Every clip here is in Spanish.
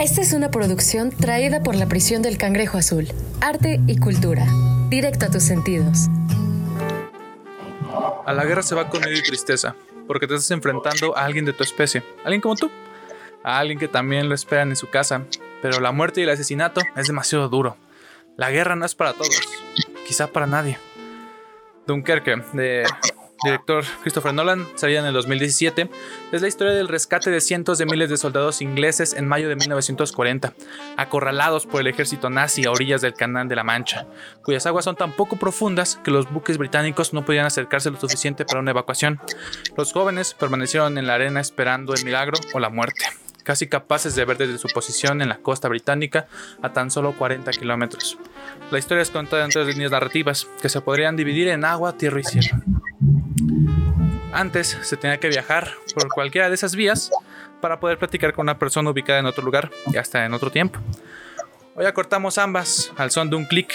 Esta es una producción traída por la prisión del Cangrejo Azul. Arte y cultura. Directo a tus sentidos. A la guerra se va con miedo y tristeza, porque te estás enfrentando a alguien de tu especie, alguien como tú, a alguien que también lo esperan en su casa, pero la muerte y el asesinato es demasiado duro. La guerra no es para todos, quizá para nadie. Dunkerque, de director Christopher Nolan, salida en el 2017, es la historia del rescate de cientos de miles de soldados ingleses en mayo de 1940, acorralados por el ejército nazi a orillas del Canal de la Mancha, cuyas aguas son tan poco profundas que los buques británicos no podían acercarse lo suficiente para una evacuación. Los jóvenes permanecieron en la arena esperando el milagro o la muerte casi capaces de ver desde su posición en la costa británica a tan solo 40 kilómetros. La historia es contada en tres líneas narrativas que se podrían dividir en agua, tierra y cielo. Antes se tenía que viajar por cualquiera de esas vías para poder platicar con una persona ubicada en otro lugar y hasta en otro tiempo. Hoy acortamos ambas al son de un clic.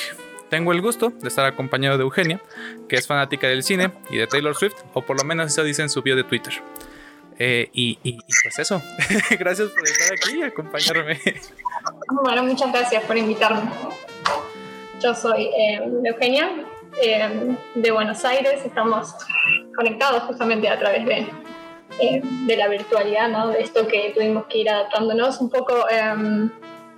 Tengo el gusto de estar acompañado de Eugenia, que es fanática del cine y de Taylor Swift, o por lo menos eso dice en su bio de Twitter. Eh, y, pues eso, gracias por estar aquí y acompañarme. Bueno, muchas gracias por invitarme. Yo soy eh, Eugenia, eh, de Buenos Aires, estamos conectados justamente a través de, de la virtualidad, ¿no? de esto que tuvimos que ir adaptándonos un poco em,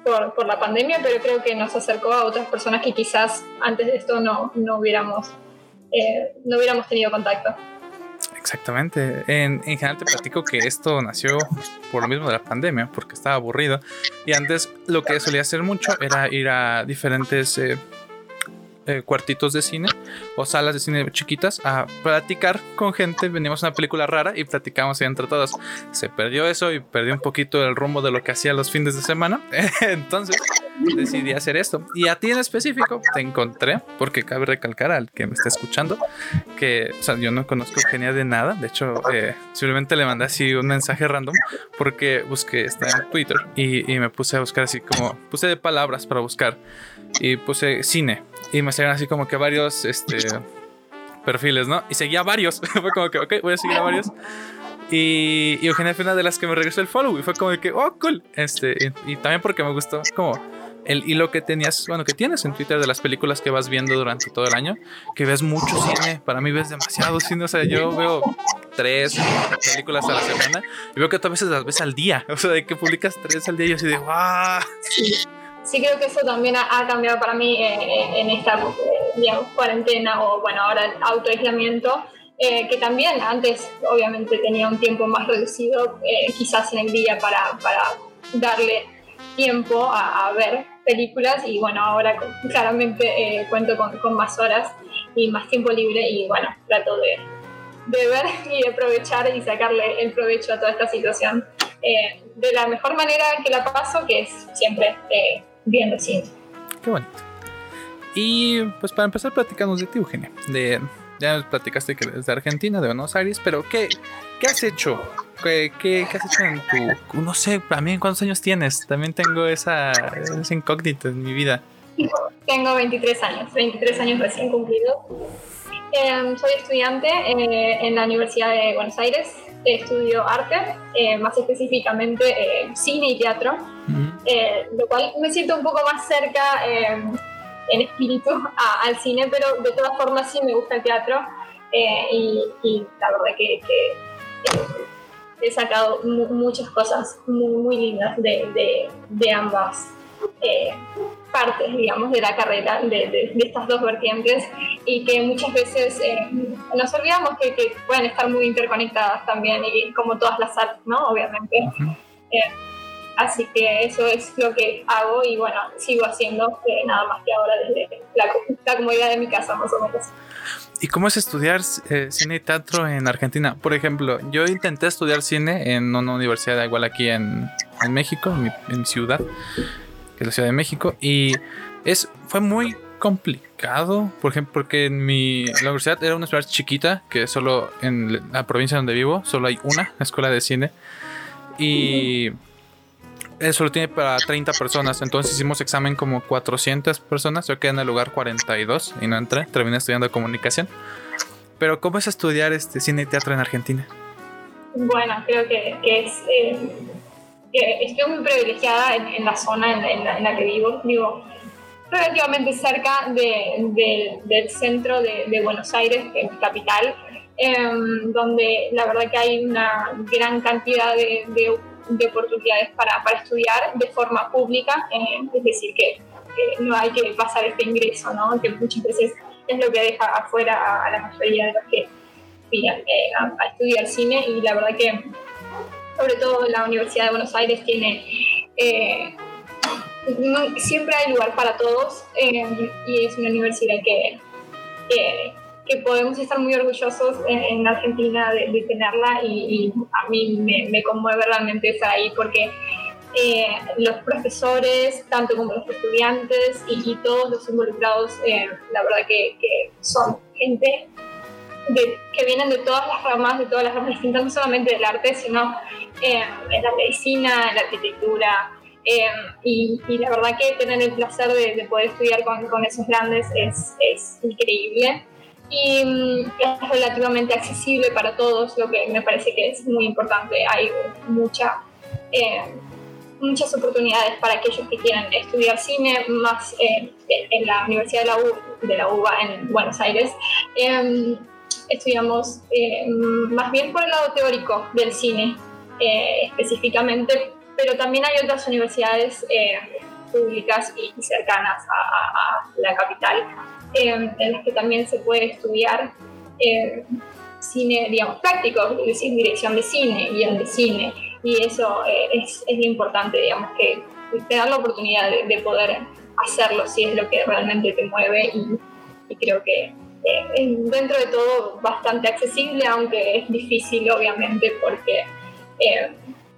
por, por, la pandemia, pero creo que nos acercó a otras personas que quizás antes de esto no, no, hubiéramos, no hubiéramos tenido contacto. Exactamente. En, en, general te platico que esto nació por lo mismo de la pandemia, porque estaba aburrido. Y antes lo que solía hacer mucho era ir a diferentes eh, eh, cuartitos de cine o salas de cine chiquitas a platicar con gente. Venimos a una película rara y platicamos entre todos. Se perdió eso y perdió un poquito el rumbo de lo que hacía los fines de semana. Entonces decidí hacer esto. Y a ti en específico te encontré, porque cabe recalcar al que me está escuchando, que o sea, yo no conozco Genia de nada. De hecho, eh, simplemente le mandé así un mensaje random porque busqué, está en Twitter y, y me puse a buscar así como, puse de palabras para buscar y puse cine y me salieron así como que varios este, perfiles, ¿no? Y seguía varios. fue como que, ok, voy a seguir a varios. Y, Eugenia fue una de las que me regresó el follow y fue como que, oh, cool. Este, y, también porque me gustó como el hilo que tenías, bueno, que tienes en Twitter de las películas que vas viendo durante todo el año, que ves mucho cine. Para mí ves demasiado cine. O sea, yo veo tres películas a la semana y veo que a veces las ves al día. O sea, de que publicas tres al día y yo así de, wow sí creo que eso también ha, cambiado para mí eh, eh, en esta eh, cuarentena o bueno, ahora el autoaislamiento, que también antes obviamente tenía un tiempo más reducido, quizás en el día para, para darle tiempo a, ver películas y bueno, ahora claramente cuento con, con, más horas y más tiempo libre y bueno, trato de, de ver y de aprovechar y sacarle el provecho a toda esta situación. de la mejor manera que la paso, que es siempre viendo cine. Qué bonito. Y pues para empezar, platicamos de ti, Eugenia. De, ya nos platicaste que eres de Argentina, de Buenos Aires, pero ¿qué, qué has hecho? ¿Qué, qué, has hecho en tu.? No sé, también cuántos años tienes. También tengo esa, esa incógnita en mi vida. Tengo 23 años, 23 años recién cumplidos. Em, soy estudiante eh, en la Universidad de Buenos Aires. Estudio arte, eh, más específicamente eh, cine y teatro. Eh, lo cual me siento un poco más cerca eh, en espíritu al cine, pero de todas formas sí me gusta el teatro y, la verdad que, he sacado muchas cosas muy, muy lindas de, de, ambas partes, digamos, de la carrera, de, estas dos vertientes, y que muchas veces nos olvidamos que, que, pueden estar muy interconectadas también, y como todas las artes, ¿no? Obviamente. Así que eso es lo que hago y bueno, sigo haciendo eh, nada más que ahora desde la, comodidad de mi casa, más o menos. ¿Y cómo es estudiar eh, cine y teatro en Argentina? Por ejemplo, yo intenté estudiar cine en una universidad igual aquí en, en México, en mi, ciudad, que es la Ciudad de México, y es, fue muy complicado, por ejemplo, porque en mi la universidad era una ciudad chiquita, que solo en la provincia donde vivo, solo hay una escuela de cine, y eso lo tiene para 30 personas. Entonces hicimos examen como 400 personas. Yo quedé en el lugar 42 y no entré. Terminé estudiando comunicación. Pero ¿cómo es estudiar este cine y teatro en Argentina? Bueno, creo que, es, eh, estoy muy privilegiada en, la zona en la, que vivo. Vivo relativamente cerca del centro de, Buenos Aires, que es capital, em, donde la verdad que hay una gran cantidad de, oportunidades para, para, estudiar de forma pública, eh, es decir, que, no hay que pasar este ingreso, ¿no? que muchas veces es lo que deja afuera a, la mayoría de los que eh, a, estudiar cine y la verdad que sobre todo la Universidad de Buenos Aires tiene eh, siempre hay lugar para todos eh, y es una universidad que, que, podemos estar muy orgullosos en, Argentina de, tenerla y, a mí me, conmueve realmente estar ahí porque eh, los profesores, tanto como los estudiantes y, todos los involucrados, eh, la verdad que, son gente que vienen de todas las ramas, de todas las ramas distintas, no solamente del arte, sino en la medicina, en la arquitectura, eh, y, la verdad que tener el placer de, poder estudiar con, con esos grandes es, es increíble y mm, es relativamente accesible para todos, lo que me parece que es muy importante. Hay mucha, eh, muchas oportunidades para aquellos que quieran estudiar cine, más eh, en la Universidad de la, U, de la UBA en Buenos Aires. Estudiamos más bien por el lado teórico del cine, específicamente pero también hay otras universidades eh, públicas y cercanas a, la capital eh, en las que también se puede estudiar eh, cine, digamos, práctico, es decir, dirección de cine, guion de cine, y eso es, es, importante, digamos, que te da la oportunidad de, poder hacerlo si es lo que realmente te mueve y, y creo que dentro de todo bastante accesible, aunque es difícil obviamente porque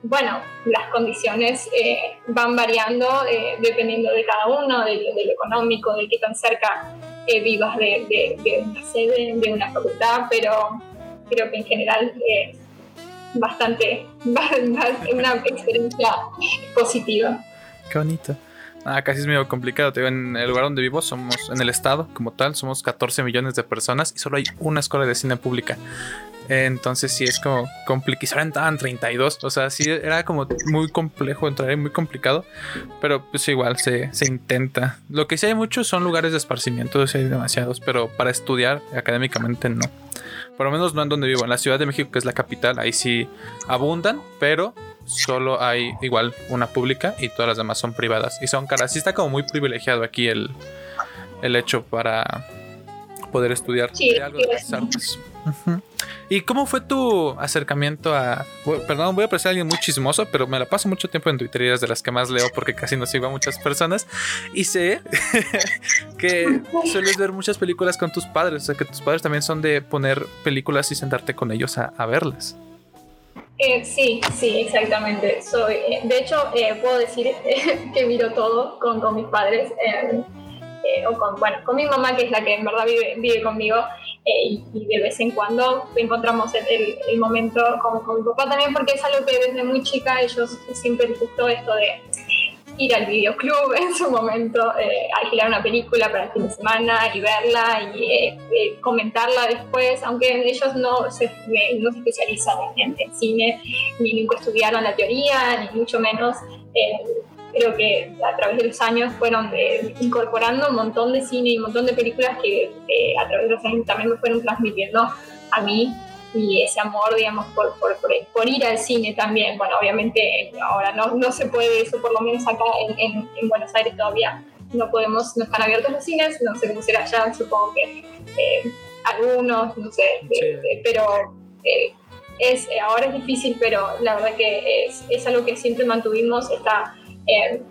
bueno, las condiciones eh, van variando eh, dependiendo de cada uno, de, lo económico, de qué tan cerca eh, vivas de, una sede, de una facultad, pero creo que en general es bastante, una experiencia positiva. Qué bonito. Ah, casi es medio complicado. Te en el lugar donde vivo somos, en el estado como tal, somos 14 millones de personas y solo hay una escuela de cine pública. Entonces sí es como complicado. Entraban 32. O sea, sí era como muy complejo entrar, muy complicado. Pero pues igual se, se intenta. Lo que sí hay muchos son lugares de esparcimiento. Sí hay demasiados. Pero para estudiar académicamente no. Por lo menos no en donde vivo. En la Ciudad de México, que es la capital, ahí sí abundan. Pero solo hay igual una pública y todas las demás son privadas. Y son caras. Sí está como muy privilegiado aquí el, el hecho para poder estudiar algo de las artes. ¿Y cómo fue tu acercamiento a... Perdón, voy a parecer alguien muy chismoso, pero me la paso mucho tiempo en Twitter y es de las que más leo porque casi no sigo a muchas personas. Y sé que sueles ver muchas películas con tus padres, o sea que tus padres también son de poner películas y sentarte con ellos a, verlas. Eh, sí, sí, exactamente. Soy, eh, de hecho, eh, puedo decir que miro todo con, mis padres. o con, bueno, con mi mamá, que es la que en verdad vive, vive conmigo. Eh, y, de vez en cuando encontramos el, el, momento con, con, mi papá también porque es algo que desde muy chica ellos siempre les gustó esto de ir al videoclub en su momento, eh, alquilar una película para el fin de semana y verla y eh, comentarla después, aunque ellos no se, no se especializan en, en, cine, ni nunca estudiaron la teoría, ni mucho menos creo que a través de los años fueron eh, incorporando un montón de cine y un montón de películas que eh, a través de los años también me fueron transmitiendo a mí y ese amor, digamos, por, por, por, ir al cine también. Bueno, obviamente ahora no, no se puede eso, por lo menos acá en, en, Buenos Aires todavía no podemos, no están abiertos los cines, no sé cómo será allá, supongo que eh, algunos, no sé, pero es, ahora es difícil, pero la verdad que es, es algo que siempre mantuvimos, está eh,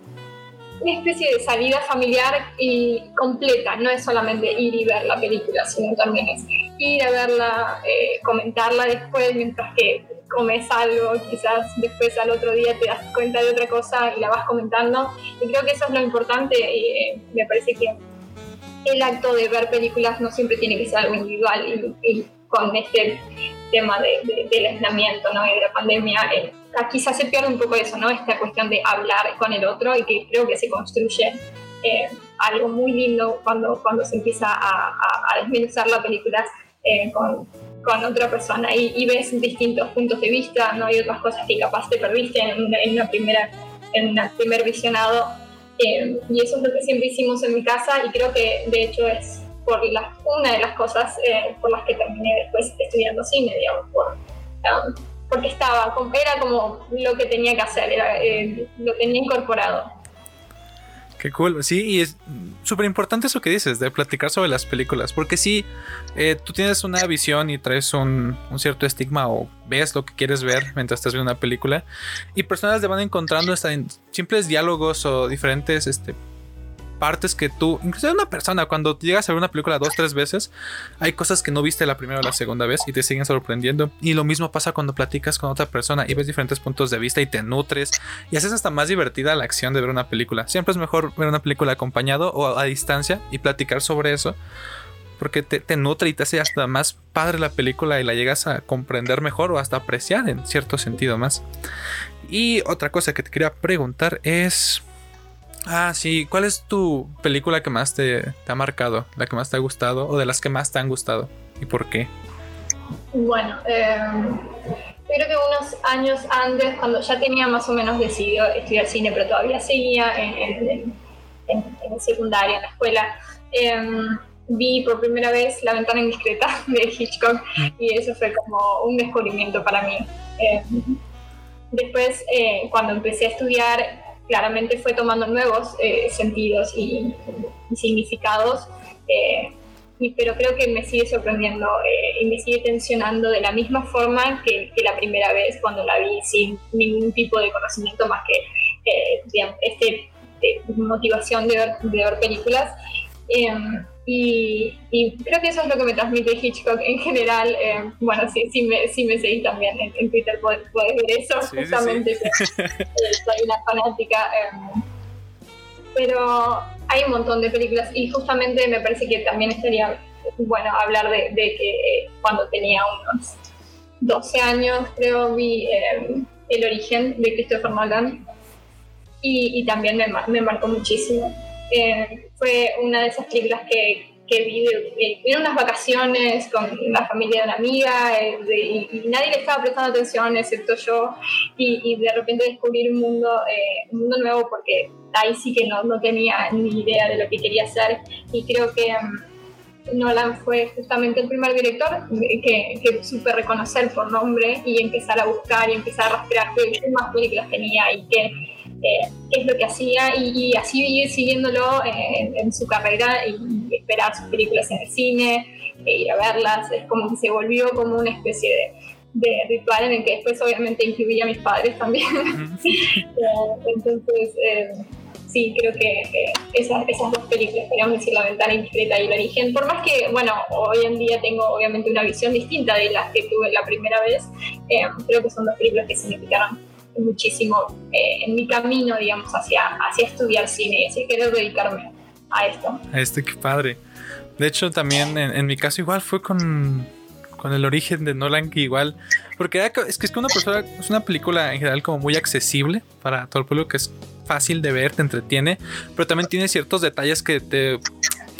una especie de salida familiar y completa, no es solamente ir y ver la película, sino también es ir a verla, eh, comentarla después mientras que comes algo, quizás después al otro día te das cuenta de otra cosa y la vas comentando. Y creo que eso es lo importante y eh, me parece que el acto de ver películas no siempre tiene que ser algo individual y, con este tema de, del aislamiento ¿no? y de la pandemia quizás se pierde un poco eso, ¿no? Esta cuestión de hablar con el otro y que creo que se construye eh, algo muy lindo cuando, cuando se empieza a, a, desmenuzar la película eh, con, con otra persona y, ves distintos puntos de vista, ¿no? hay otras cosas que capaz te perdiste en una, en una primera, en un primer visionado. Eh, y eso es lo que siempre hicimos en mi casa y creo que de hecho es por una de las cosas eh, por las que terminé después estudiando cine, digamos, por, um, porque estaba, era como lo que tenía que hacer, era, eh, lo tenía incorporado. Qué cool, sí, y es súper importante eso que dices, de platicar sobre las películas, porque si eh, tú tienes una visión y traes un, un, cierto estigma o ves lo que quieres ver mientras estás viendo una película, y personas te van encontrando hasta en simples diálogos o diferentes este, partes que tú, incluso una persona, cuando llegas a ver una película dos, tres veces, hay cosas que no viste la primera o la segunda vez y te siguen sorprendiendo. Y lo mismo pasa cuando platicas con otra persona y ves diferentes puntos de vista y te nutres y haces hasta más divertida la acción de ver una película. Siempre es mejor ver una película acompañado o a distancia y platicar sobre eso. Porque te, te nutre y te hace hasta más padre la película y la llegas a comprender mejor o hasta apreciar en cierto sentido más. Y otra cosa que te quería preguntar es Ah, sí. ¿Cuál es tu película que más te, ha marcado? ¿La que más te ha gustado? ¿O de las que más te han gustado? ¿Y por qué? Bueno, em, creo que unos años antes, cuando ya tenía más o menos decidido estudiar cine, pero todavía seguía en, en, secundaria, en la escuela, em, vi por primera vez La ventana indiscreta de Hitchcock y eso fue como un descubrimiento para mí. Em, después, eh, cuando empecé a estudiar, claramente fue tomando nuevos eh, sentidos y, significados, eh, pero creo que me sigue sorprendiendo eh, y me sigue tensionando de la misma forma que, la primera vez cuando la vi sin ningún tipo de conocimiento más que este, motivación de ver, de ver películas. Em, y, creo que eso es lo que me transmite Hitchcock en general. Eh, bueno, si, si, me, si me seguís también en, Twitter puedes, ver eso, justamente. soy una fanática. Eh, pero hay un montón de películas y justamente me parece que también estaría bueno hablar de, que cuando tenía unos 12 años, creo, vi El origen de Christopher Nolan y, y también me, me marcó muchísimo. Eh, fue una de esas películas que, que vi en unas vacaciones con la familia de una amiga eh, y, nadie le estaba prestando atención excepto yo y, de repente descubrir un mundo, eh, un mundo nuevo porque ahí sí que no, no, tenía ni idea de lo que quería hacer y creo que um, Nolan fue justamente el primer director que, que supe reconocer por nombre y empezar a buscar y empezar a rastrear qué más películas tenía y qué qué es lo que hacía y, así ir siguiéndolo en, su carrera y, esperar sus películas en el cine, e ir a verlas, es como que se volvió como una especie de, ritual en el que después obviamente incluía a mis padres también. Eh, entonces, eh, sí, creo que esas, esas, dos películas, podríamos decir La ventana indiscreta y El origen, por más que, bueno, hoy en día tengo obviamente una visión distinta de las que tuve la primera vez, eh, creo que son dos películas que significaron muchísimo eh, en mi camino, digamos, hacia, hacia estudiar cine y así querer dedicarme a esto. A este, qué padre. De hecho, también en, mi caso igual fue con, con, el origen de Nolan, que igual, porque es que es que una persona, es una película en general como muy accesible para todo el público, que es fácil de ver, te entretiene, pero también tiene ciertos detalles que te,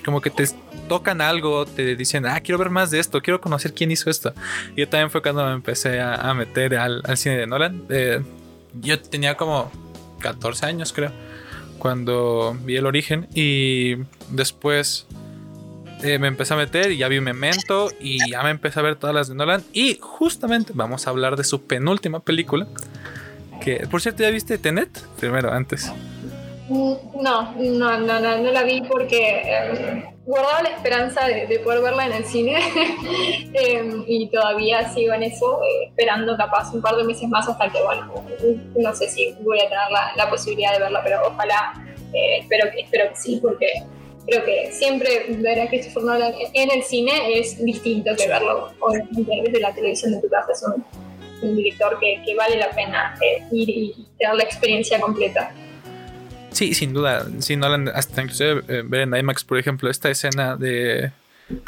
como que te tocan algo, te dicen, ah, quiero ver más de esto, quiero conocer quién hizo esto. Y también fue cuando me empecé a, meter al, al, cine de Nolan. Eh, yo tenía como 14 años, creo, cuando vi el origen. Y después eh, me empecé a meter y ya vi memento y ya me empecé a ver todas las de Nolan. Y justamente vamos a hablar de su penúltima película. Que, por cierto, ¿ya viste Tenet? Primero, antes. No, no, no, no, no la vi porque eh, guardaba la esperanza de, poder verla en el cine em, y todavía sigo en eso, eh, esperando capaz un par de meses más hasta que, bueno, no sé si voy a tener la, posibilidad de verla, pero ojalá, eh, espero, que, espero que sí, porque creo que siempre ver a Christopher Nolan en el cine es distinto que verlo desde la televisión de tu casa. Es un, director que, vale la pena ir y tener la experiencia completa. Sí, sin duda. Sí, Nolan, hasta inclusive eh, ver en IMAX, por ejemplo, esta escena de.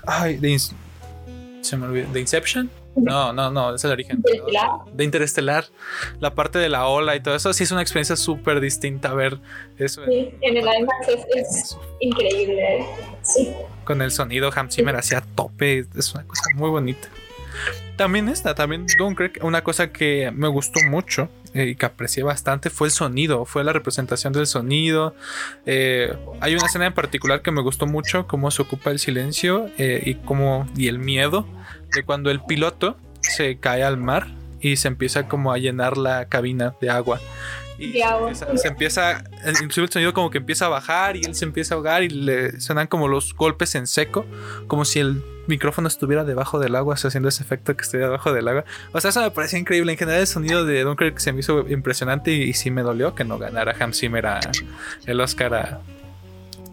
Ay, de. se me olvidó. ¿De Inception? No, no, no, es el origen. De Interestelar. La parte de la ola y todo eso, sí es una experiencia súper distinta ver eso. Sí, en el IMAX es, increíble. Sí. Con el sonido Hans Zimmer hacia tope, es una cosa muy bonita. también esta, también Dunkirk, una cosa que me gustó mucho eh, que aprecié bastante fue el sonido, fue la representación del sonido. Eh, hay una escena en particular que me gustó mucho, cómo se ocupa el silencio eh, y cómo y el miedo de cuando el piloto se cae al mar y se empieza como a llenar la cabina de agua. Y se empieza, inclusive el sonido como que empieza a bajar y él se empieza a ahogar y le suenan como los golpes en seco, como si el micrófono estuviera debajo del agua, haciendo ese efecto que estuviera debajo del agua. O sea, eso me parecía increíble. En general, el sonido de Dunkirk se me hizo impresionante y, sí me dolió que no ganara Hans Zimmer el Oscar a,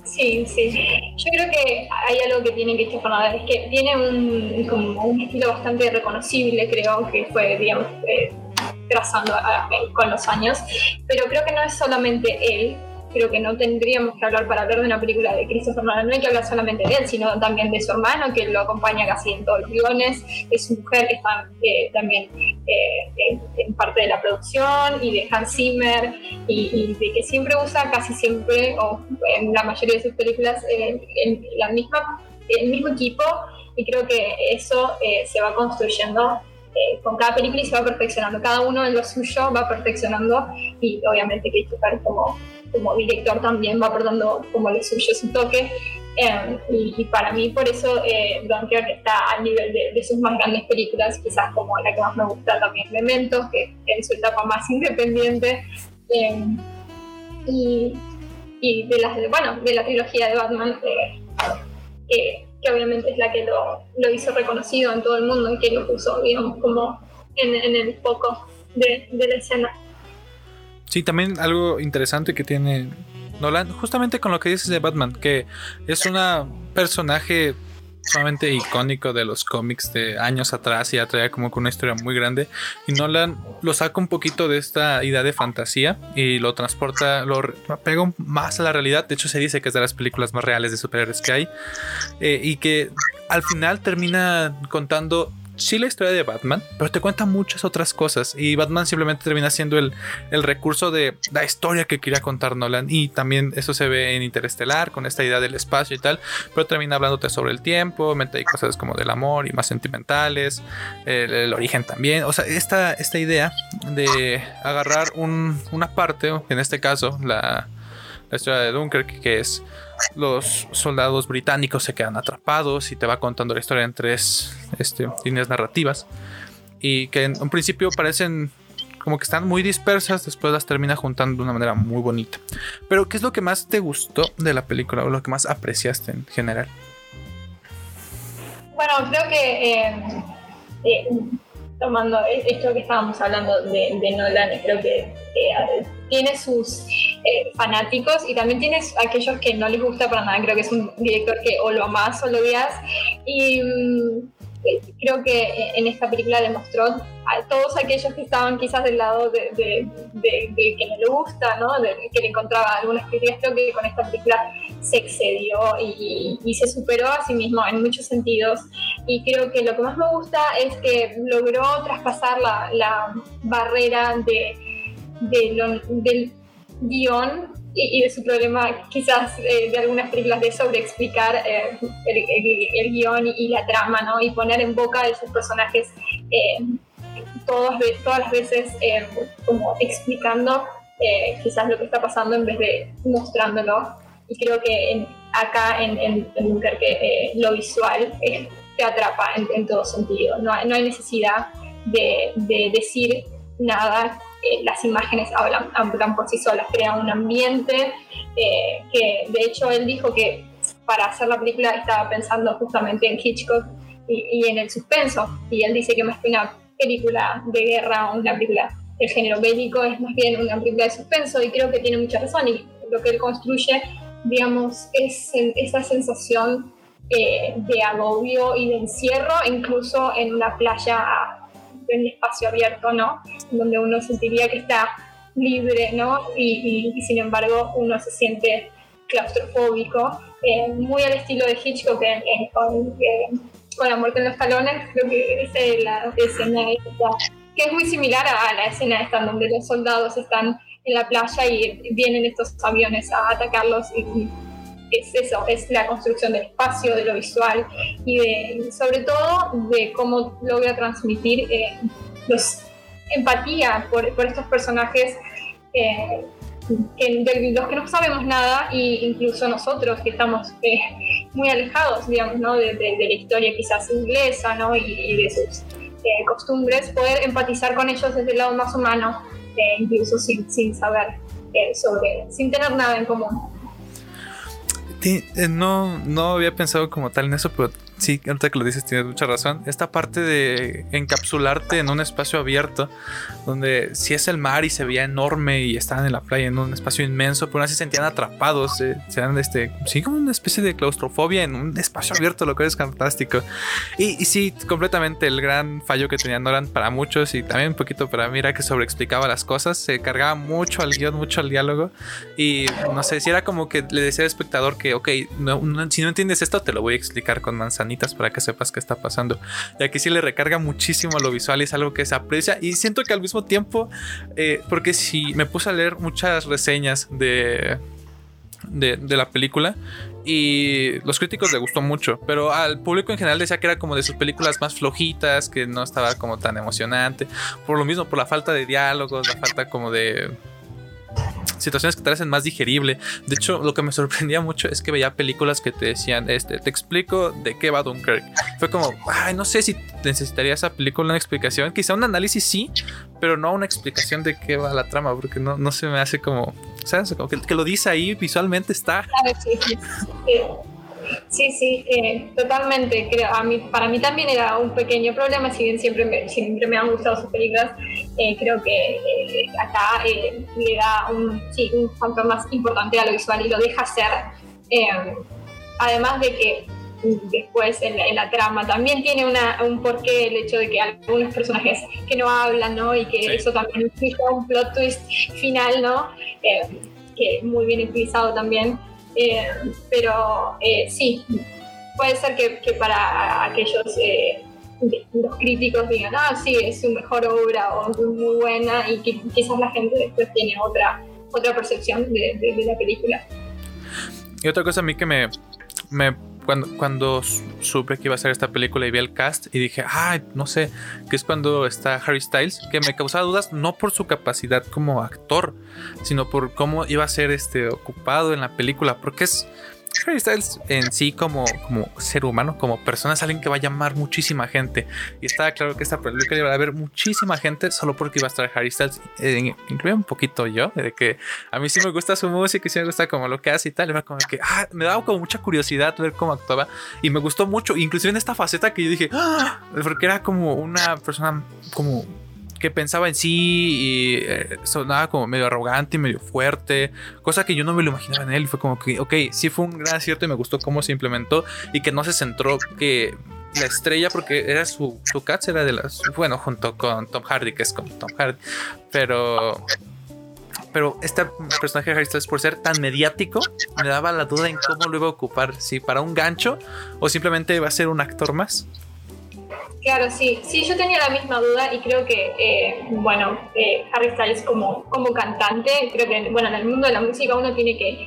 Sí, sí. Yo creo que hay algo que tiene que Fernanda, es que tiene un, como un estilo bastante reconocible, creo, que fue, digamos, eh, trazando con los años, pero creo que no es solamente él, creo que no tendríamos que hablar para hablar de una película de Christopher Nolan, no hay que hablar solamente de él, sino también de su hermano, que lo acompaña casi en todos los guiones, de su mujer, que está eh, también eh, en, parte de la producción, y de Hans Zimmer, y, de que siempre usa casi siempre, o en la mayoría de sus películas, eh, en la misma, el mismo equipo, y creo que eso se va construyendo con cada película y se va perfeccionando. Cada uno en lo suyo va perfeccionando y obviamente Christopher como como director también va aportando como le suyo su toque. Em, y, para mí por eso eh, Dunkirk está al nivel de, sus más grandes películas, quizás como la que más me gusta también, Memento, que en su etapa más independiente. Em, y, y, de, las, bueno, de la trilogía de Batman, eh, que, obviamente es la que lo, lo, hizo reconocido en todo el mundo y que lo puso, digamos, como en, en el foco de, de la escena. Sí, también algo interesante que tiene Nolan, justamente con lo que dices de Batman, que es un personaje sumamente icónico de los cómics de años atrás y atrae como con una historia muy grande. Y Nolan lo saca un poquito de esta idea de fantasía y lo transporta, lo pega más a la realidad. De hecho, se dice que es de las películas más reales de superhéroes que hay. Eh, y que al final termina contando sí la historia de Batman, pero te cuenta muchas otras cosas. Y Batman simplemente termina siendo el, recurso de la historia que quería contar Nolan. Y también eso se ve en Interestelar, con esta idea del espacio y tal. Pero termina hablándote sobre el tiempo, mete cosas como del amor y más sentimentales, el, origen también. O sea, esta, esta idea de agarrar una parte, en este caso, la, la historia de Dunkirk, que es los soldados británicos se quedan atrapados y te va contando la historia en tres este, líneas narrativas y que en un principio parecen como que están muy dispersas, después las termina juntando de una manera muy bonita. Pero, ¿qué es lo que más te gustó de la película o lo que más apreciaste en general? Bueno, creo que eh, eh, tomando esto que estábamos hablando de, de Nolan, creo que tiene sus eh, fanáticos y también tienes aquellos que no les gusta para nada. Creo que es un director que o lo amas o lo odias. Y mm, creo que en esta película demostró a todos aquellos que estaban quizás del lado de, que no le gusta, ¿no? que le encontraba algunas críticas, creo que con esta película se excedió y, se superó a sí mismo en muchos sentidos. Y creo que lo que más me gusta es que logró traspasar la, la barrera de, del guion y, de su problema quizás eh, de algunas películas de sobreexplicar eh, el, guion y, la trama, ¿no? Y poner en boca de sus personajes eh, todas, las veces como explicando quizás lo que está pasando en vez de mostrándolo. Y creo que acá en, en, que lo visual te atrapa en, todo sentido. No, no hay necesidad de, de decir nada eh, las imágenes hablan, hablan, por sí solas, crean un ambiente eh, que de hecho él dijo que para hacer la película estaba pensando justamente en Hitchcock y, en el suspenso y él dice que más que una película de guerra o una película del género bélico es más bien una película de suspenso y creo que tiene mucha razón y lo que él construye digamos es esa sensación eh, de agobio y de encierro incluso en una playa en un espacio abierto, ¿no? Donde uno sentiría que está libre, ¿no? Y, sin embargo uno se siente claustrofóbico, eh, muy al estilo de Hitchcock con, La muerte en los talones, creo que es la escena esta, que es muy similar a, la escena esta donde los soldados están en la playa y vienen estos aviones a atacarlos y, es eso, es la construcción del espacio, de lo visual y de, sobre todo de cómo logra transmitir eh, los, empatía por, por estos personajes eh, de los que no sabemos nada e incluso nosotros que estamos eh, muy alejados, digamos, ¿no? de, de, la historia quizás inglesa ¿no? y, de sus eh, costumbres, poder empatizar con ellos desde el lado más humano, incluso sin, sin saber sobre, sin tener nada en común. no, no había pensado como tal en eso, pero Sí, ahorita que lo dices tienes mucha razón. Esta parte de encapsularte en un espacio abierto, donde si es el mar y se veía enorme y estaban en la playa en un espacio inmenso, pero aún así se sentían atrapados, eh, se dan este, sí, como una especie de claustrofobia en un espacio abierto, lo que es fantástico. Y, sí, completamente el gran fallo que tenía Nolan para muchos y también un poquito para mí era que sobreexplicaba las cosas, se cargaba mucho al guion, mucho al diálogo y no sé, si era como que le decía al espectador que, ok, si no entiendes esto, te lo voy a explicar con manzana para que sepas qué está pasando. Y aquí sí le recarga muchísimo lo visual y es algo que se aprecia. Y siento que al mismo tiempo, eh, porque si me puse a leer muchas reseñas de, de, de, la película y los críticos le gustó mucho, pero al público en general decía que era como de sus películas más flojitas, que no estaba como tan emocionante, por lo mismo, por la falta de diálogos, la falta como de situaciones que te hacen más digerible. De hecho, lo que me sorprendía mucho es que veía películas que te decían, este, te explico de qué va Dunkirk. Fue como, ay, no sé si necesitaría esa película una explicación. Quizá un análisis sí, pero no una explicación de qué va la trama, porque no, no se me hace como, ¿sabes? Como que, lo dice ahí visualmente está. Sí, sí, eh, totalmente. Creo, a mí, para mí también era un pequeño problema, si bien siempre me, siempre me han gustado sus películas, eh, creo que eh, acá le da un, sí, un factor más importante a lo visual y lo deja hacer. además de que después en la, trama también tiene una, un porqué el hecho de que algunos personajes que no hablan, ¿no? Y que eso también implica un plot twist final, ¿no? que muy bien utilizado también. Eh, pero eh, sí, puede ser que, para aquellos eh, los críticos digan, ah, sí, es su mejor obra o es muy buena y que quizás la gente después tiene otra, otra percepción de, la película. Y otra cosa a mí que me, me cuando, cuando supe que iba a ser esta película y vi el cast y dije, ay, no sé, que es cuando está Harry Styles, que me causaba dudas no por su capacidad como actor, sino por cómo iba a ser este ocupado en la película, porque es Harry Styles en sí como, como ser humano, como persona, es alguien que va a llamar muchísima gente. Y estaba claro que esta película iba a haber muchísima gente solo porque iba a estar Harry Styles, eh, un poquito yo, de que a mí sí me gusta su música y sí me gusta como lo que hace y tal. Y como que ah, me daba como mucha curiosidad ver cómo actuaba y me gustó mucho, inclusive en esta faceta que yo dije, ah", porque era como una persona como que pensaba en sí y eh, sonaba como medio arrogante y medio fuerte, cosa que yo no me lo imaginaba en él. Fue como que, ok, sí fue un gran acierto y me gustó cómo se implementó y que no se centró que la estrella, porque era su, su Cats, era de las, bueno, junto con Tom Hardy, que es como Tom Hardy, pero pero este personaje de Harry Styles por ser tan mediático me daba la duda en cómo lo iba a ocupar, si para un gancho o simplemente iba a ser un actor más. Claro, sí, sí, yo tenía la misma duda y creo que, eh, bueno, eh, Harry Styles como, como cantante, creo que, bueno, en el mundo de la música uno tiene que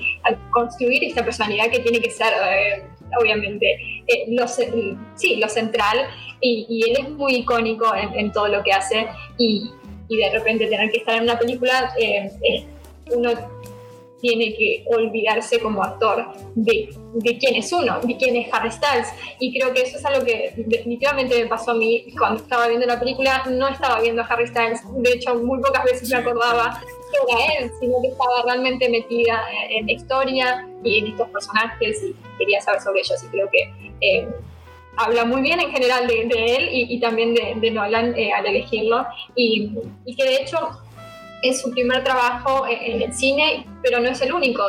construir esta personalidad que tiene que ser, eh, obviamente, lo, sí, lo central y, él es muy icónico en, todo lo que hace y, y, de repente tener que estar en una película, uno tiene que olvidarse como actor de, de, quién es uno, de quién es Harry Styles. Y creo que eso es algo que definitivamente me pasó a mí cuando estaba viendo la película. No estaba viendo a Harry Styles, de hecho muy pocas veces me acordaba que era él, sino que estaba realmente metida en la historia y en estos personajes y quería saber sobre ellos. Y creo que eh, habla muy bien en general de, él y, también de, Nolan eh, al elegirlo. Y, y que de hecho es su primer trabajo en el cine, pero no es el único.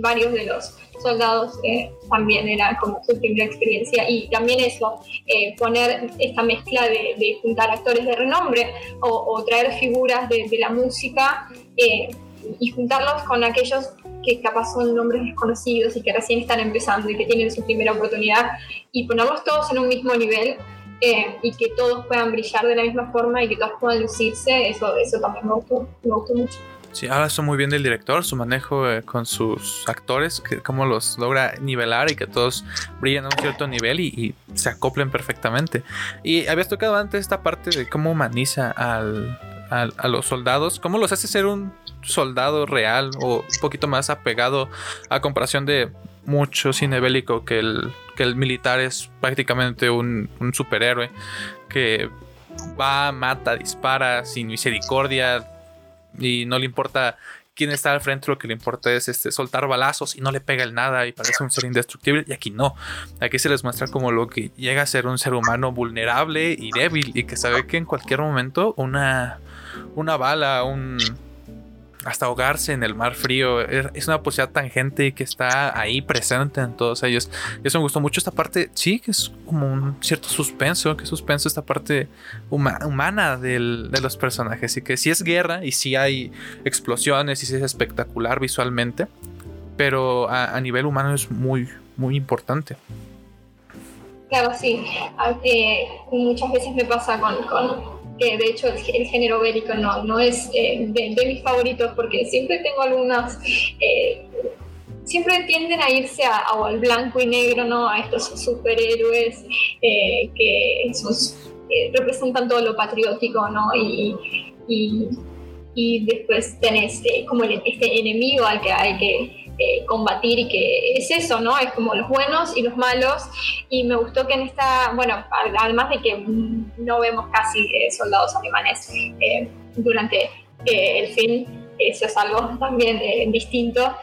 Varios de los soldados eh, también era como su primera experiencia y también eso, eh, poner esta mezcla de, juntar actores de renombre o, traer figuras de, la música eh, y juntarlos con aquellos que capaz son nombres desconocidos y que recién están empezando y que tienen su primera oportunidad y ponerlos todos en un mismo nivel eh, y que todos puedan brillar de la misma forma y que todos puedan lucirse, eso, eso también me gustó, me gustó mucho. Sí, habla muy bien del director, su manejo eh, con sus actores, que cómo los logra nivelar y que todos brillen a un cierto nivel y, se acoplen perfectamente. Y habías tocado antes esta parte de cómo humaniza al, a los soldados, cómo los hace ser un soldado real o un poquito más apegado a comparación de mucho cine bélico que el, el militar es prácticamente un, un superhéroe que va, mata, dispara sin misericordia y no le importa quién está al frente, lo que le importa es este, soltar balazos y no le pega el nada y parece un ser indestructible. Y aquí no. Aquí se les muestra como lo que llega a ser un ser humano vulnerable y débil y que sabe que en cualquier momento una, una bala, un, hasta ahogarse en el mar frío. Es una posibilidad tangente que está ahí presente en todos ellos. Eso me gustó mucho esta parte, sí, que es como un cierto suspenso, que suspenso esta parte humana de los personajes. Y que sí es guerra y sí hay explosiones y sí es espectacular visualmente, pero a, nivel humano es muy, muy importante. Claro, sí. Eh, muchas veces me pasa con de hecho el, género bélico no, no es eh, de, mis favoritos porque siempre tengo algunas... Eh, siempre tienden a irse a, al blanco y negro, ¿no? A estos superhéroes eh, que representan todo lo patriótico, ¿no? Y, y, y después tenés como este enemigo al que hay que eh, combatir y que es eso, ¿no? Es como los buenos y los malos. Y me gustó que en esta, bueno, además de que no vemos casi eh, soldados alemanes eh, durante el film, eso es algo también distinto.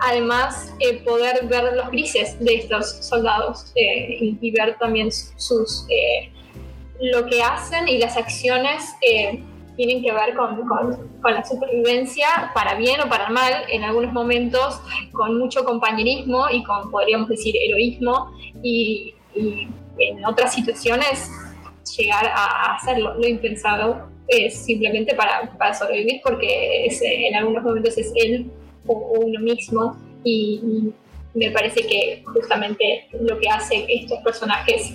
además, poder ver los grises de estos soldados y, ver también sus lo que hacen y las acciones tienen que ver con, con, la supervivencia, para bien o para mal, en algunos momentos con mucho compañerismo y con, podríamos decir, heroísmo, y, en otras situaciones llegar a hacer lo, impensado es simplemente para, para sobrevivir, porque en algunos momentos es él o, uno mismo, y, me parece que justamente lo que hace que estos personajes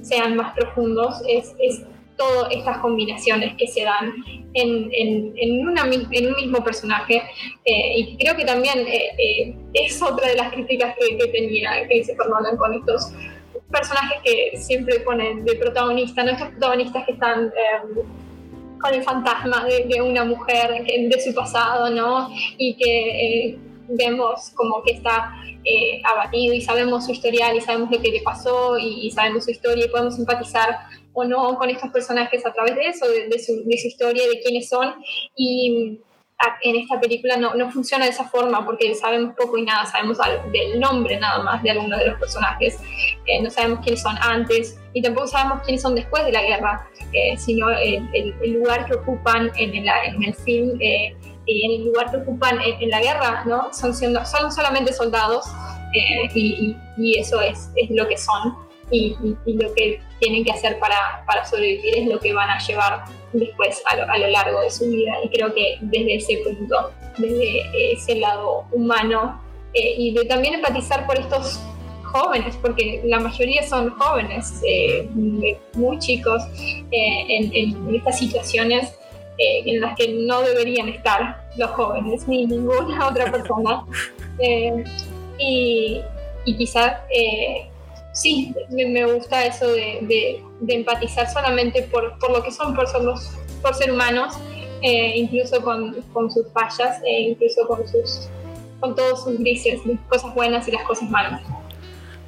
sean más profundos es, es todas estas combinaciones que se dan en, en, en, una, en un mismo personaje. Eh, y creo que también eh, eh, es otra de las críticas que, que tenía, que dice Fernando con estos personajes que siempre ponen de protagonista, ¿no? estos protagonistas que están con el fantasma de, de, una mujer de su pasado, ¿no? Y que vemos como que está abatido y sabemos su historial y sabemos lo que le pasó y, y, sabemos su historia y podemos simpatizar o no con estos personajes a través de eso, de, su, historia, de quiénes son. Y en esta película no, no, funciona de esa forma porque sabemos poco y nada, sabemos del nombre nada más de algunos de los personajes, eh, no sabemos quiénes son antes y tampoco sabemos quiénes son después de la guerra, eh, sino el, el, lugar que ocupan en, el, en el film eh, y en el lugar que ocupan en, la guerra, ¿no? Son, siendo, son solamente soldados y, y, eso es, es lo que son y, y lo que tienen que hacer para, para, sobrevivir es lo que van a llevar después a lo, a lo, largo de su vida. Y creo que desde ese punto, desde ese lado humano eh, y de también empatizar por estos jóvenes, porque la mayoría son jóvenes, eh, muy chicos, eh, en, en, estas situaciones en las que no deberían estar los jóvenes ni ninguna otra persona. y, y quizás sí, me, gusta eso de, empatizar solamente por, lo que son, por ser, por ser humanos, eh, incluso con, sus fallas, e incluso con, sus, con todos sus grises, las cosas buenas y las cosas malas.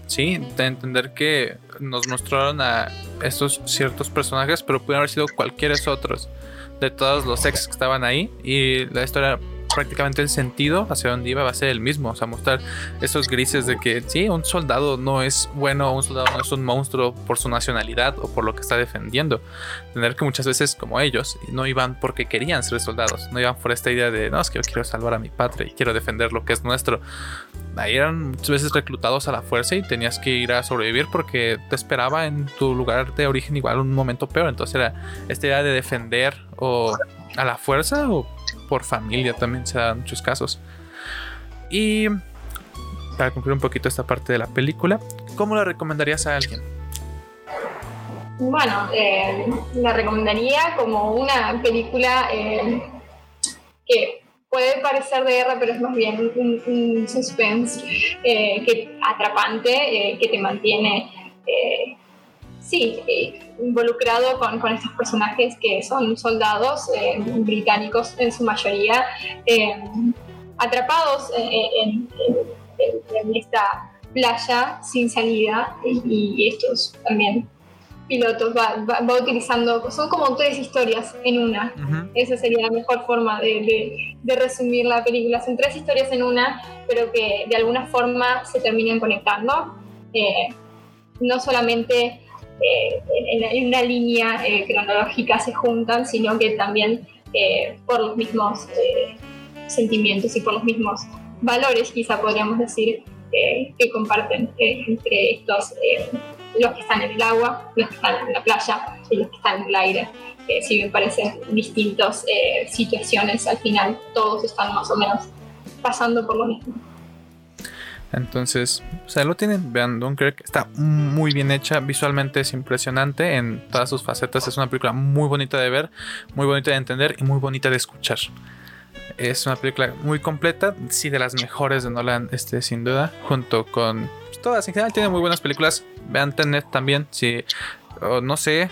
Sí, de entender que nos mostraron a estos ciertos personajes, pero pudieron haber sido cualquiera otros de todos los ex que estaban ahí y la historia prácticamente el sentido hacia donde iba va a ser el mismo. O sea, mostrar esos grises de que sí, un soldado no es bueno, un soldado no es un monstruo por su nacionalidad o por lo que está defendiendo. Tener que muchas veces, como ellos, no iban porque querían ser soldados, no iban por esta idea de no, es que yo quiero salvar a mi patria y quiero defender lo que es nuestro. Ahí eran muchas veces reclutados a la fuerza y tenías que ir a sobrevivir porque te esperaba en tu lugar de origen igual un momento peor. Entonces era esta idea de defender o a la fuerza o por familia también se da muchos casos. Y para cumplir un poquito esta parte de la película, ¿cómo la recomendarías a alguien? Bueno, eh, la recomendaría como una película eh, que puede parecer de guerra, pero es más bien un, suspense eh, que, atrapante eh, que te mantiene, eh, sí, involucrado con, con, estos personajes que son soldados británicos en su mayoría, atrapados en, esta playa sin salida y, estos también pilotos va, va, utilizando, son como tres historias en una. Esa sería la mejor forma de, de, resumir la película. Son tres historias en una, pero que de alguna forma se terminan conectando. Eh, no solamente eh, en, una línea eh, cronológica se juntan, sino que también por los mismos sentimientos y por los mismos valores, quizá podríamos decir, que comparten entre estos los que están en el agua, los que están en la playa y los que están en el aire. si bien parecen distintas eh, situaciones, al final todos están más o menos pasando por lo mismo. Entonces, o sea, lo tienen, vean, Dunkirk está muy bien hecha, visualmente es impresionante en todas sus facetas, es una película muy bonita de ver, muy bonita de entender y muy bonita de escuchar. Es una película muy completa, sí de las mejores de Nolan, este, sin duda, junto con todas en general tienen muy buenas películas. Vean Tenet también, si no sé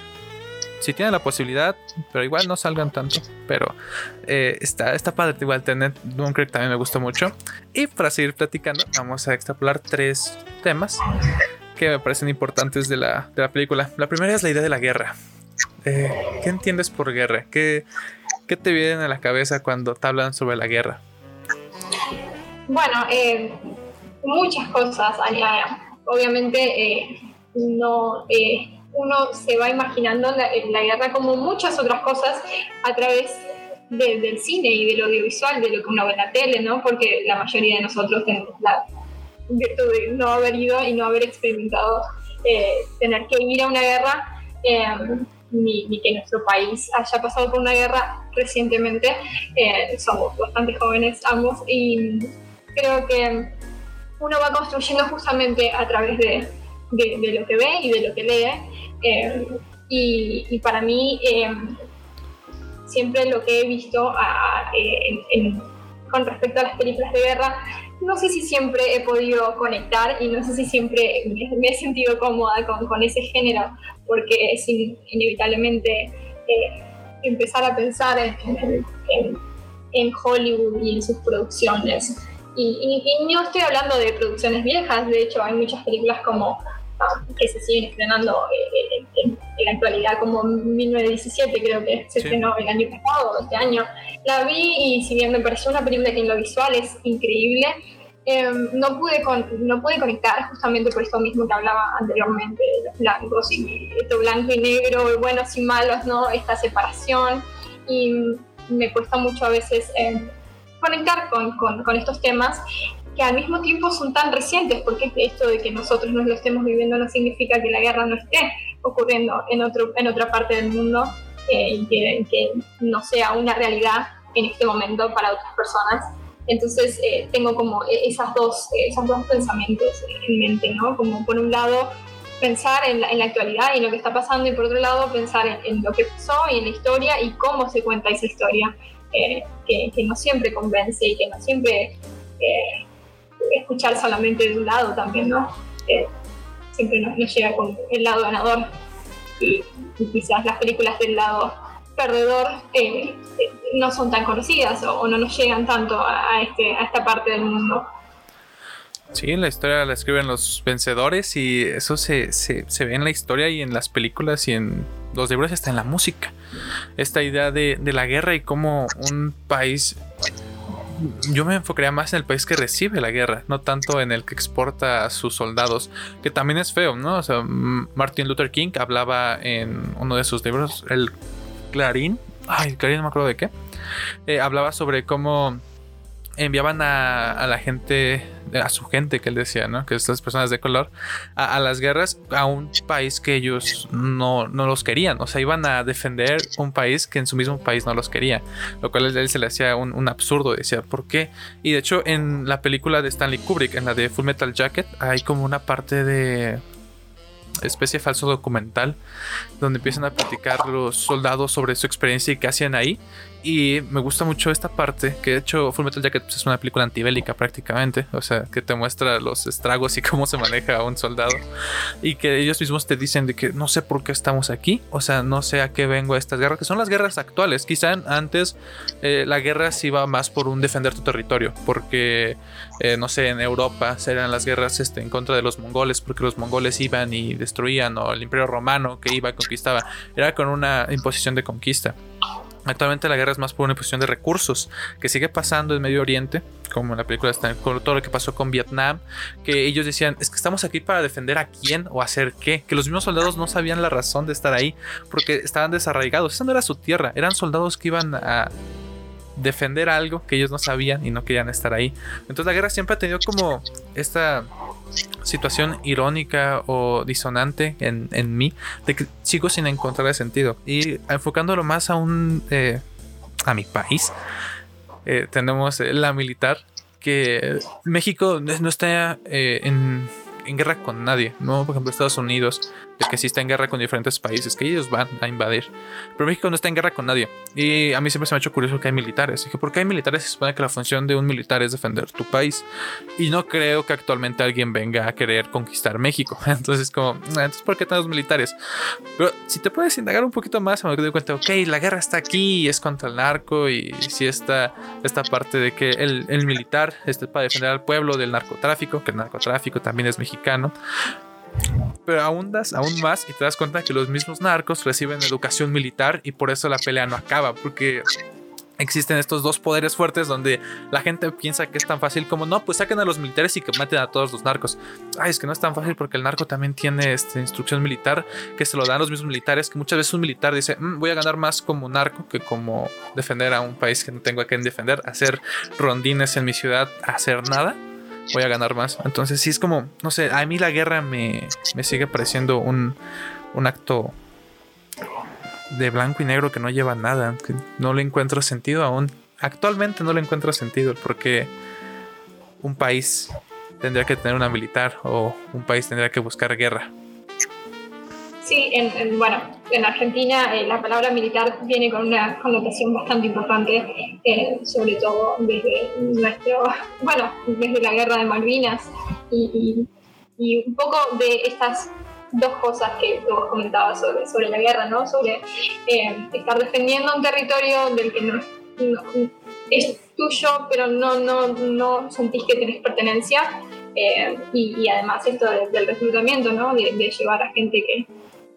si tienen la posibilidad, pero igual no salgan tanto. Pero eh, está, está padre igual Tenet. Dunkirk también me gusta mucho. Y para seguir platicando, vamos a extrapolar tres temas que me parecen importantes de la, de la película. La primera es la idea de la guerra. Eh, ¿Qué entiendes por guerra? ¿Qué, ¿Qué te viene a la cabeza cuando te hablan sobre la guerra? Bueno, eh, muchas cosas. Obviamente no, uno se va imaginando la, guerra como muchas otras cosas a través del cine y del audiovisual, de lo que uno ve en la tele, ¿no? Porque la mayoría de nosotros tenemos la virtud de no haber ido y no haber experimentado eh, tener que ir a una guerra. Ni, ni, que nuestro país haya pasado por una guerra recientemente. somos bastante jóvenes ambos y creo que uno va construyendo justamente a través de, lo que ve y de lo que lee. Eh, y, para mí, eh, siempre lo que he visto eh, con respecto a las películas de guerra, no sé si siempre he podido conectar y no sé si siempre me, he sentido cómoda con, ese género, porque es inevitablemente empezar a pensar en Hollywood y en sus producciones. Y, no estoy hablando de producciones viejas, de hecho hay muchas películas como que se siguen estrenando eh, eh, en, la actualidad, como 1917 creo que se estrenó el año pasado, este año. La vi y si bien me pareció una película que en lo visual es increíble, em, no, pude no pude conectar justamente por esto mismo que hablaba anteriormente, los blancos y esto blanco y negro, buenos y malos, ¿no? Esta separación. Y me cuesta mucho a veces... Eh, conectar con, con, estos temas que al mismo tiempo son tan recientes, porque esto de que nosotros no lo estemos viviendo no significa que la guerra no esté ocurriendo en, otro, en otra parte del mundo eh, y que, no sea una realidad en este momento para otras personas. Entonces eh, tengo como e, esas dos, esos dos pensamientos en mente, ¿no? Como por un lado pensar en la, en la, actualidad y en lo que está pasando y por otro lado pensar en, en, lo que pasó y en la historia y cómo se cuenta esa historia que, no siempre convence y que no siempre eh, escuchar solamente de un lado también, ¿no? siempre nos, llega con el lado ganador y, quizás las películas del lado perdedor eh, eh, no son tan conocidas o, no nos llegan tanto a, este, a esta parte del mundo. Sí, la historia la escriben los vencedores y eso se, se, se, ve en la historia y en las películas y en los libros, hasta en la música. Esta idea de, de la guerra y cómo un país... Yo me enfocaría más en el país que recibe la guerra, no tanto en el que exporta a sus soldados, que también es feo, ¿no? O sea, Martin Luther King hablaba en uno de sus libros, el Clarín, ay, Clarín no me acuerdo de qué, eh, hablaba sobre cómo enviaban a, la gente, a su gente que él decía, ¿no? Que estas personas de color, a, las guerras a un país que ellos no, los querían. O sea, iban a defender un país que en su mismo país no los quería. Lo cual a él se le hacía un, absurdo. Decía, ¿por qué? Y de hecho, en la película de Stanley Kubrick, en la de Full Metal Jacket, hay como una parte de especie de falso documental donde empiezan a platicar los soldados sobre su experiencia y qué hacían ahí Y me gusta mucho esta parte, que de hecho Full Metal Jacket pues, es una película antibélica prácticamente, o sea, que te muestra los estragos y cómo se maneja un soldado. Y que ellos mismos te dicen de que no sé por qué estamos aquí, o sea, no sé a qué vengo a estas guerras, que son las guerras actuales. Quizá antes eh, la guerra se iba más por un defender tu territorio, porque, eh, no sé, en Europa eran las guerras este, en contra de los mongoles, porque los mongoles iban y destruían, o el imperio romano que iba y conquistaba, era con una imposición de conquista. Actualmente la guerra es más por una imposición de recursos que sigue pasando en Medio Oriente, como en la película está con todo lo que pasó con Vietnam, que ellos decían, es que estamos aquí para defender a quién o hacer qué, que los mismos soldados no sabían la razón de estar ahí porque estaban desarraigados, esa no era su tierra, eran soldados que iban a defender algo que ellos no sabían y no querían estar ahí. Entonces la guerra siempre ha tenido como esta situación irónica o disonante en, mí de que sigo sin encontrar el sentido. Y enfocándolo más a un eh, a mi país, eh, tenemos la militar que México no está eh, en, en, guerra con nadie, ¿no? Por ejemplo, Estados Unidos que sí está en guerra con diferentes países, que ellos van a invadir. Pero México no está en guerra con nadie. Y a mí siempre se me ha hecho curioso que hay militares. Dije, ¿por qué hay militares? Se supone que la función de un militar es defender tu país. Y no creo que actualmente alguien venga a querer conquistar México. Entonces, como, ah, entonces, ¿por qué tenemos militares? Pero si te puedes indagar un poquito más, me doy cuenta, ok, la guerra está aquí, es contra el narco. Y si está esta parte de que el, el militar es para defender al pueblo del narcotráfico, que el narcotráfico también es mexicano pero ahondas aún más y te das cuenta que los mismos narcos reciben educación militar y por eso la pelea no acaba, porque existen estos dos poderes fuertes donde la gente piensa que es tan fácil como no, pues saquen a los militares y que maten a todos los narcos. Ay, es que no es tan fácil porque el narco también tiene este, instrucción militar que se lo dan los mismos militares, que muchas veces un militar dice, mm, voy a ganar más como narco que como defender a un país que no tengo a quien defender, hacer rondines en mi ciudad, hacer nada voy a ganar más. Entonces sí es como, no sé, a mí la guerra me, sigue pareciendo un, un acto de blanco y negro que no lleva nada, no le encuentro sentido aún. Actualmente no le encuentro sentido porque un país tendría que tener una militar o un país tendría que buscar guerra. Sí, en, bueno, en Argentina eh, la palabra militar viene con una connotación bastante importante, eh, sobre todo desde nuestro, bueno, desde la guerra de Malvinas y, un poco de estas dos cosas que vos comentabas sobre, sobre la guerra, ¿no? Sobre eh, estar defendiendo un territorio del que no, es tuyo, pero no, no, no sentís que tenés pertenencia. y, además esto del reclutamiento, ¿no? de llevar a gente que,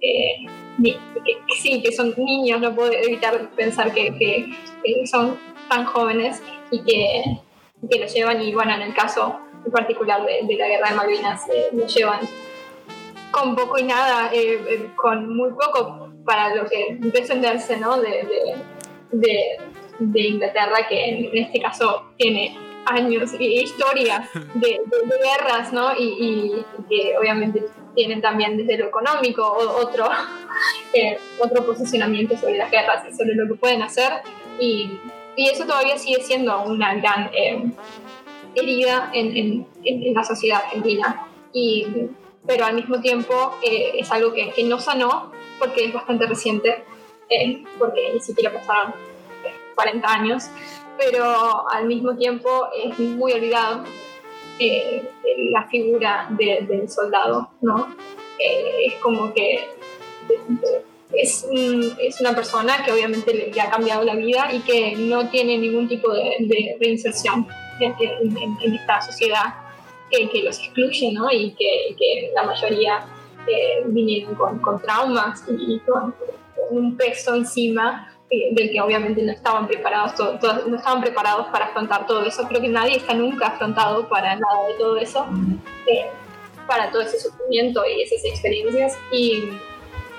que, sí, que son niños, no puedo evitar pensar que, son tan jóvenes y que, que lo llevan, y bueno, en el caso en particular de, la guerra de Malvinas, eh, lo llevan con poco y nada, eh, eh, con muy poco para lo que defenderse ¿no? de, de, de, Inglaterra, que en, este caso tiene años y historia de, guerras, ¿no? Y, y, que obviamente tienen también desde lo económico otro, eh, otro posicionamiento sobre las guerras y sobre lo que pueden hacer. Y, y eso todavía sigue siendo una gran eh, herida en, en, la sociedad argentina. Y, pero al mismo tiempo eh, es algo que, que, no sanó porque es bastante reciente, porque ni siquiera pasaron 40 años, pero al mismo tiempo es muy olvidado eh, la figura del soldado, ¿no? Eh, es como que es, es, una persona que obviamente le, ha cambiado la vida y que no tiene ningún tipo de, reinserción en, esta sociedad que, los excluye, ¿no? Y que, la mayoría eh, vinieron con, con traumas y con un peso encima del que obviamente no estaban preparados, no estaban preparados para afrontar todo eso. Creo que nadie está nunca afrontado para nada de todo eso, eh, para todo ese sufrimiento y esas experiencias. Y,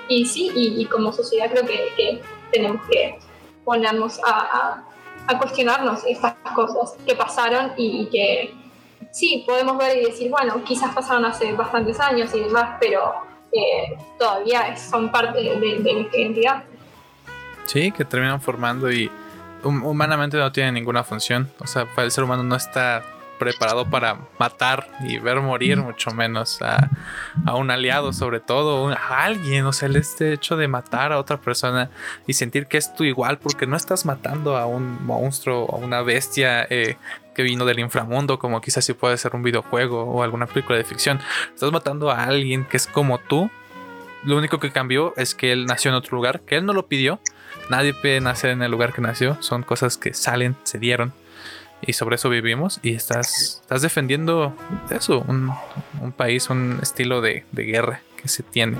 y sí, y, como sociedad creo que, tenemos que ponernos a, a, cuestionarnos estas cosas que pasaron y, que sí, podemos ver y decir, bueno, quizás pasaron hace bastantes años y demás, pero eh, todavía son parte de, de nuestra identidad. Sí, que terminan formando y humanamente no tienen ninguna función. O sea, el ser humano no está preparado para matar y ver morir, mucho menos a, un aliado, sobre todo a alguien. O sea, el este hecho de matar a otra persona y sentir que es tu igual, porque no estás matando a un monstruo o a una bestia eh, que vino del inframundo, como quizás si puede ser un videojuego o alguna película de ficción. Estás matando a alguien que es como tú. Lo único que cambió es que él nació en otro lugar, que él no lo pidió. Nadie puede nacer en el lugar que nació. Son cosas que salen, se dieron y sobre eso vivimos y estás, estás defendiendo eso, un, un país, un estilo de, de, guerra que se tiene.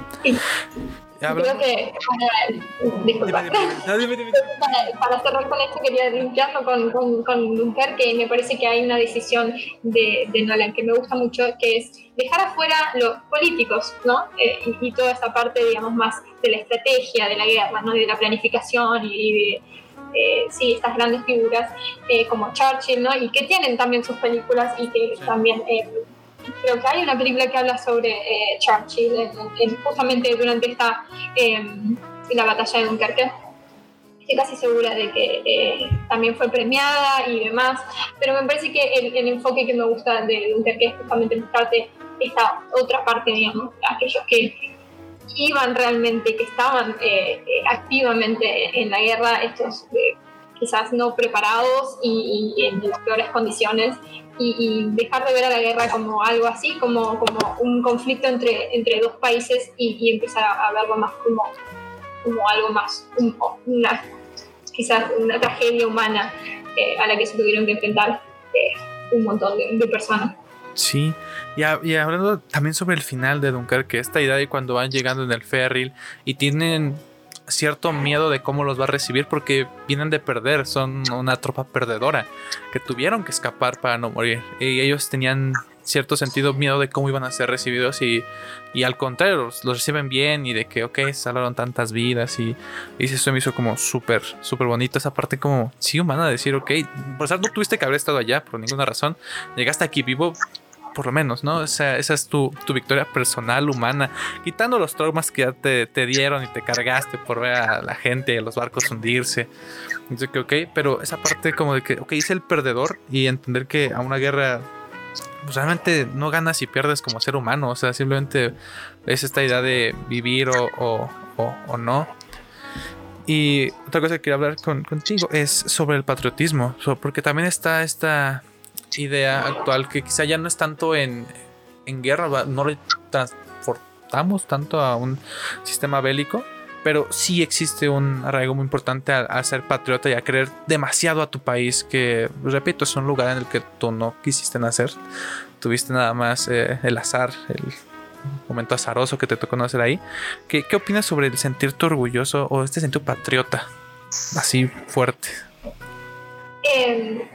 Creo que para, para, cerrar con esto quería limpiarlo con, con, con que me parece que hay una decisión de, de, Nolan que me gusta mucho, que es dejar afuera los políticos, ¿no? Eh, y, toda esa parte, digamos, más de la estrategia de la guerra, ¿no? De la planificación y de eh, sí, estas grandes figuras eh, como Churchill, ¿no? Y que tienen también sus películas y que también eh, creo que hay una película que habla sobre Churchill justamente durante esta la batalla de Dunkerque. Estoy casi segura de que también fue premiada y demás, pero me parece que el, el enfoque que me gusta de Dunkerque es justamente mostrarte esta otra parte, digamos, aquellos que iban realmente, que estaban eh, eh, activamente en la guerra, estos eh, quizás no preparados y, en las peores condiciones, y, dejar de ver a la guerra como algo así, como, como un conflicto entre, entre dos países y, empezar a, verlo más como, como algo más, una, quizás una tragedia humana a la que se tuvieron que enfrentar un montón de personas. Sí, y, hablando también sobre el final de Dunkerque, esta idea de cuando van llegando en el ferry y tienen cierto miedo de cómo los va a recibir porque vienen de perder, son una tropa perdedora que tuvieron que escapar para no morir. Y ellos tenían cierto sentido miedo de cómo iban a ser recibidos y, y al contrario, los, reciben bien y de que, ok, salvaron tantas vidas y, y eso me hizo como súper, súper bonito esa parte como, sí, humana, decir, ok, por no tuviste que haber estado allá por ninguna razón, llegaste aquí vivo, por lo menos, ¿no? O sea, esa es tu, victoria personal, humana, quitando los traumas que ya te, te, dieron y te cargaste por ver a la gente y a los barcos hundirse. Entonces, que, ok, pero esa parte como de que, ok, hice el perdedor y entender que a una guerra pues realmente no ganas y pierdes como ser humano, o sea, simplemente es esta idea de vivir o, o, o, no. Y otra cosa que quería hablar con, contigo es sobre el patriotismo, porque también está esta idea actual que quizá ya no es tanto en, en guerra, no lo transportamos tanto a un sistema bélico, pero sí existe un arraigo muy importante a, ser patriota y a querer demasiado a tu país, que repito, es un lugar en el que tú no quisiste nacer, tuviste nada más eh, el azar, el momento azaroso que te tocó nacer ahí. ¿Qué, ¿Qué opinas sobre el sentirte orgulloso o este sentido patriota así fuerte? Eh,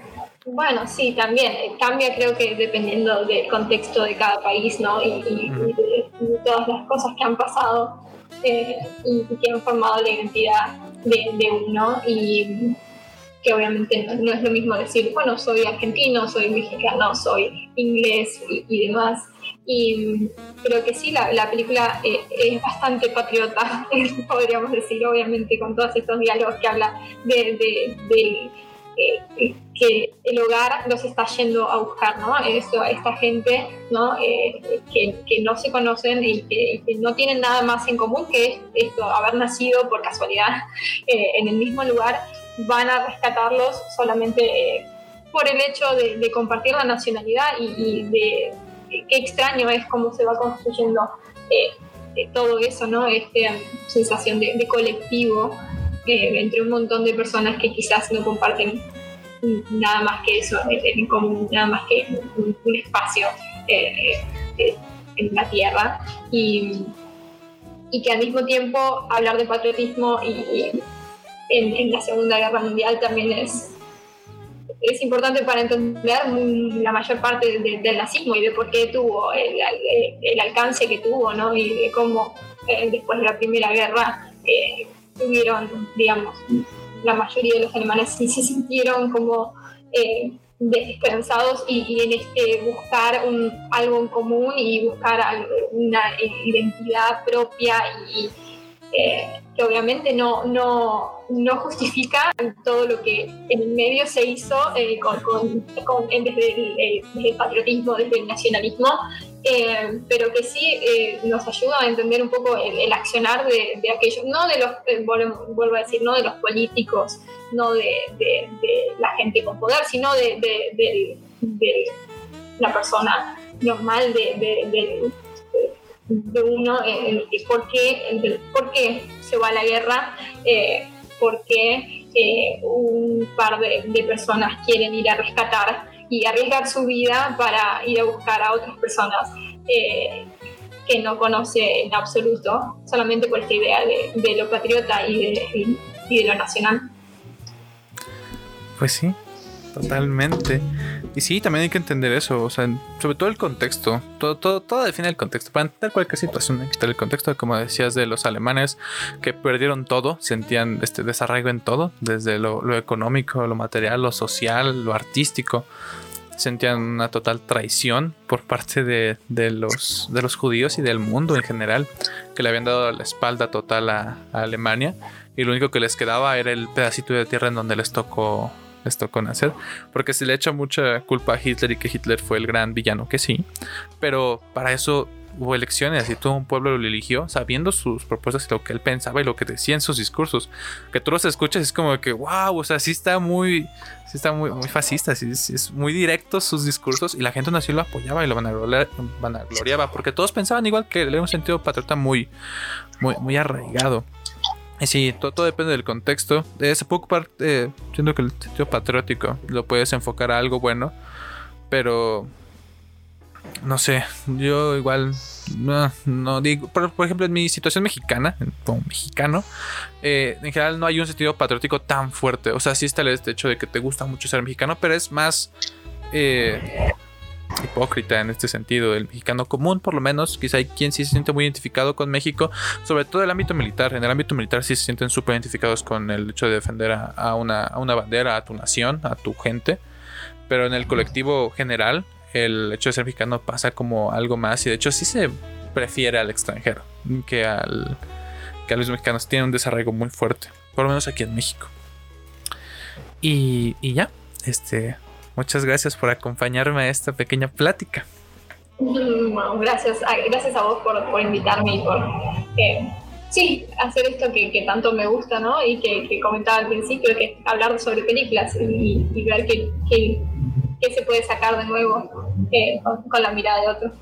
bueno, sí, también. Eh, cambia creo que dependiendo del contexto de cada país, ¿no? Y, de, todas las cosas que han pasado eh, y, que han formado la identidad de, uno. Y que obviamente no, es lo mismo decir, bueno, soy argentino, soy mexicano, soy inglés y, demás. Y creo que sí, la, película eh, es bastante patriota, podríamos decir, obviamente, con todos estos diálogos que habla de, de que el hogar los está yendo a buscar, ¿no? Esto, esta gente, ¿no? Eh, que, no se conocen y que, no tienen nada más en común que esto, haber nacido por casualidad eh, en el mismo lugar, van a rescatarlos solamente eh, por el hecho de, compartir la nacionalidad y, de qué extraño es cómo se va construyendo todo eso, ¿no? Esta sensación de colectivo entre un montón de personas que quizás no comparten nada más que eso, en común, nada más que un, espacio eh, eh, en la tierra. Y, y, que al mismo tiempo hablar de patriotismo y, en, la Segunda Guerra Mundial también es, es importante para entender la mayor parte del nazismo y de por qué tuvo el, el, alcance que tuvo, ¿no? Y de cómo eh, después de la Primera Guerra tuvieron, digamos, la mayoría de los alemanes sí se sintieron como eh, desesperanzados y, en este buscar un, algo en común y buscar una identidad propia y, que obviamente no, no, no, justifica todo lo que en el medio se hizo con, con, desde, el, desde, el, patriotismo, desde el nacionalismo, eh, pero que sí eh, nos ayuda a entender un poco el, accionar de, aquellos, no de los, eh, vuelvo a decir, no de los políticos, no de, la gente con poder, sino de, la persona normal de, uno, el, por, qué, por qué se va a la guerra, por qué un par de personas quieren ir a rescatar y arriesgar su vida para ir a buscar a otras personas eh, que no conoce en absoluto, solamente por esta idea de, lo patriota y de, y de lo nacional. Pues sí, totalmente. Y sí, también hay que entender eso, o sea, sobre todo el contexto. Todo, todo, todo define el contexto. Para entender cualquier situación hay que el contexto, como decías, de los alemanes que perdieron todo, sentían este desarraigo en todo, desde lo, lo económico, lo material, lo social, lo artístico sentían una total traición por parte de, los, de los judíos y del mundo en general, que le habían dado la espalda total a, Alemania y lo único que les quedaba era el pedacito de tierra en donde les tocó les tocó nacer, porque se le echa mucha culpa a Hitler y que Hitler fue el gran villano, que sí, pero para eso hubo elecciones y todo un pueblo lo eligió sabiendo sus propuestas y lo que él pensaba y lo que decía en sus discursos. Que tú los escuchas es como que, wow, o sea, sí está muy, sí está muy, muy fascista, sí, es muy directo sus discursos y la gente nació lo apoyaba y lo vanagloriaba porque todos pensaban igual que él era un sentido patriota muy, muy, muy arraigado. Sí, todo, depende del contexto. Eh, se puede ocupar, eh, siento que el sentido patriótico lo puedes enfocar a algo bueno, pero no sé, yo igual no, digo, por, ejemplo, en mi situación mexicana, como mexicano, eh, en general no hay un sentido patriótico tan fuerte. O sea, sí está el hecho de que te gusta mucho ser mexicano, pero es más eh, hipócrita en este sentido. El mexicano común, por lo menos, quizá hay quien sí se siente muy identificado con México, sobre todo el ámbito militar. En el ámbito militar sí se sienten súper identificados con el hecho de defender a, una, a una bandera, a tu nación, a tu gente. Pero en el colectivo general, el hecho de ser mexicano pasa como algo más y de hecho sí se prefiere al extranjero que al que a los mexicanos. Tienen un desarrollo muy fuerte por lo menos aquí en México. Y, y ya este muchas gracias por acompañarme a esta pequeña plática. Gracias gracias a vos por, invitarme y por sí hacer esto que, tanto me gusta no y que, comentaba al principio que hablar sobre películas y, ver que, que qué se puede sacar de nuevo eh, con, la mirada de otro.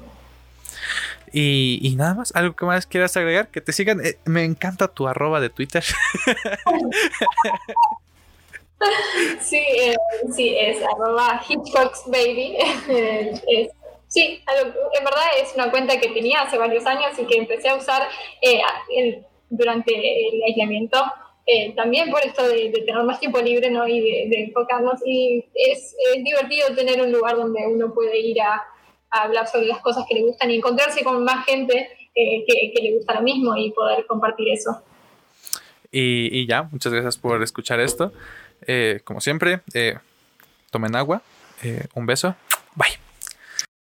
Y, nada más, algo que más quieras agregar, que te sigan. Eh, me encanta tu arroba de Twitter. sí, eh, sí, es arroba Baby. sí, en verdad es una cuenta que tenía hace varios años y que empecé a usar durante el aislamiento eh, también por esto de, tener más tiempo libre ¿no? y de, enfocarnos. Y es, divertido tener un lugar donde uno puede ir a, hablar sobre las cosas que le gustan y encontrarse con más gente eh, que, le gusta lo mismo y poder compartir eso. Y, ya, muchas gracias por escuchar esto. Eh, como siempre, tomen agua. un beso. Bye.